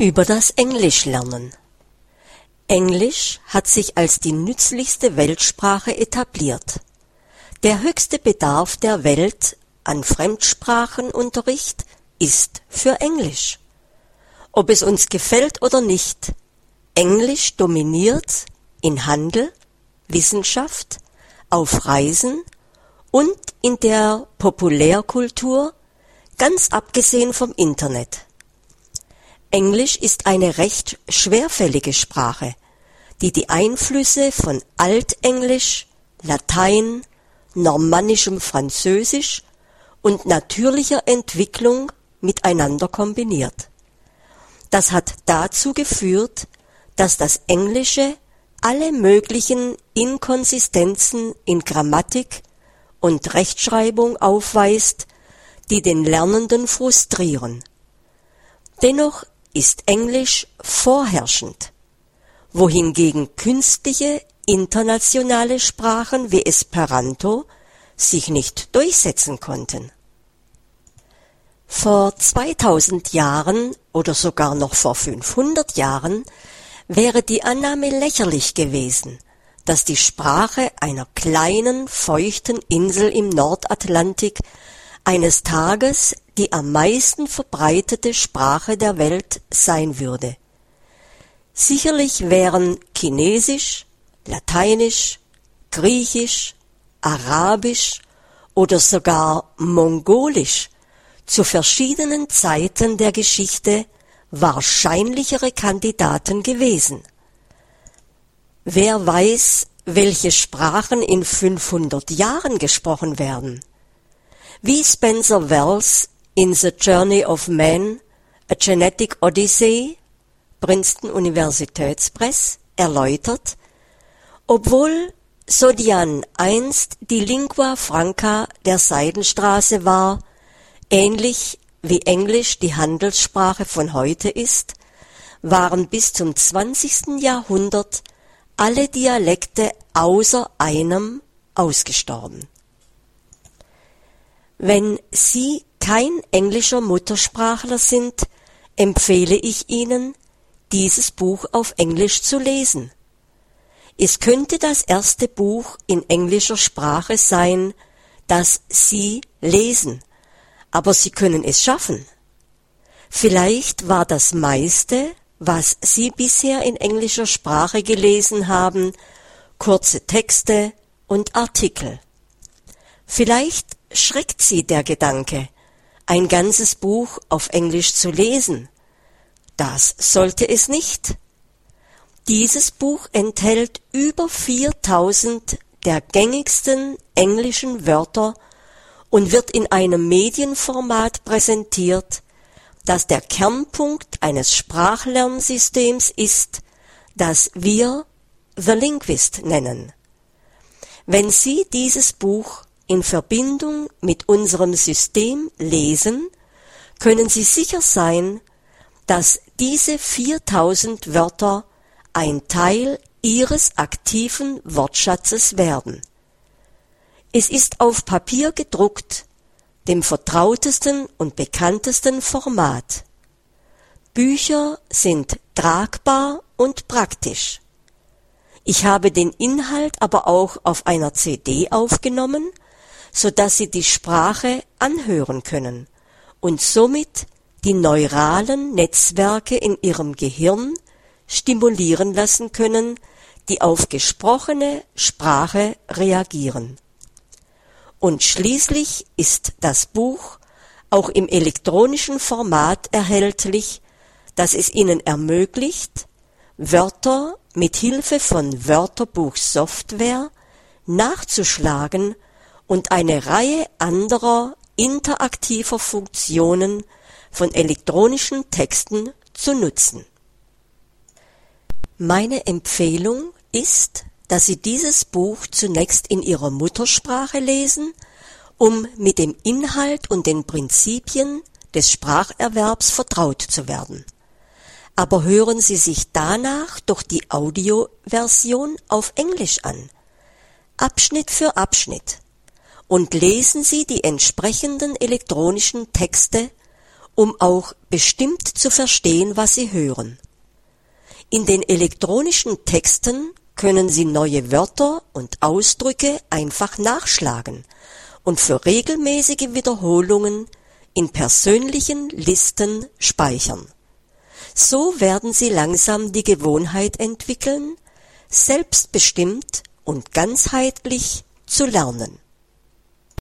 Über das Englischlernen Englisch hat sich als die nützlichste Weltsprache etabliert. Der höchste Bedarf der Welt an Fremdsprachenunterricht ist für Englisch. Ob es uns gefällt oder nicht, Englisch dominiert in Handel, Wissenschaft, auf Reisen und in der Populärkultur, ganz abgesehen vom Internet. Englisch ist eine recht schwerfällige Sprache, die die Einflüsse von Altenglisch, Latein, normannischem Französisch und natürlicher Entwicklung miteinander kombiniert. Das hat dazu geführt, dass das Englische alle möglichen Inkonsistenzen in Grammatik und Rechtschreibung aufweist, die den Lernenden frustrieren. Dennoch ist Englisch vorherrschend, wohingegen künstliche internationale Sprachen wie Esperanto sich nicht durchsetzen konnten. Vor 2000 Jahren oder sogar noch vor 500 Jahren wäre die Annahme lächerlich gewesen, dass die Sprache einer kleinen, feuchten Insel im Nordatlantik eines Tages die am meisten verbreitete Sprache der Welt sein würde. Sicherlich wären Chinesisch, Lateinisch, Griechisch, Arabisch oder sogar Mongolisch zu verschiedenen Zeiten der Geschichte wahrscheinlichere Kandidaten gewesen. Wer weiß, welche Sprachen in 500 Jahren gesprochen werden? Wie Spencer Wells in The Journey of Man, A Genetic Odyssey, Princeton Universitätspress, erläutert, obwohl Sodian einst die Lingua franca der Seidenstraße war, ähnlich wie Englisch die Handelssprache von heute ist, waren bis zum 20. Jahrhundert alle Dialekte außer einem ausgestorben. Wenn Sie kein englischer Muttersprachler sind, empfehle ich Ihnen, dieses Buch auf Englisch zu lesen. Es könnte das erste Buch in englischer Sprache sein, das Sie lesen, aber Sie können es schaffen. Vielleicht war das meiste, was Sie bisher in englischer Sprache gelesen haben, kurze Texte und Artikel. Vielleicht schreckt Sie der Gedanke, ein ganzes Buch auf Englisch zu lesen. Das sollte es nicht. Dieses Buch enthält über 4000 der gängigsten englischen Wörter und wird in einem Medienformat präsentiert, das der Kernpunkt eines Sprachlernsystems ist, das wir The Linguist nennen. Wenn Sie dieses Buch in Verbindung mit unserem System lesen, können Sie sicher sein, dass diese 4000 Wörter ein Teil Ihres aktiven Wortschatzes werden. Es ist auf Papier gedruckt, dem vertrautesten und bekanntesten Format. Bücher sind tragbar und praktisch. Ich habe den Inhalt aber auch auf einer CD aufgenommen so dass sie die Sprache anhören können und somit die neuralen Netzwerke in ihrem Gehirn stimulieren lassen können, die auf gesprochene Sprache reagieren. Und schließlich ist das Buch auch im elektronischen Format erhältlich, das es Ihnen ermöglicht, Wörter mit Hilfe von Wörterbuchsoftware nachzuschlagen und eine Reihe anderer interaktiver Funktionen von elektronischen Texten zu nutzen. Meine Empfehlung ist, dass Sie dieses Buch zunächst in Ihrer Muttersprache lesen, um mit dem Inhalt und den Prinzipien des Spracherwerbs vertraut zu werden. Aber hören Sie sich danach doch die Audioversion auf Englisch an. Abschnitt für Abschnitt und lesen Sie die entsprechenden elektronischen Texte, um auch bestimmt zu verstehen, was Sie hören. In den elektronischen Texten können Sie neue Wörter und Ausdrücke einfach nachschlagen und für regelmäßige Wiederholungen in persönlichen Listen speichern. So werden Sie langsam die Gewohnheit entwickeln, selbstbestimmt und ganzheitlich zu lernen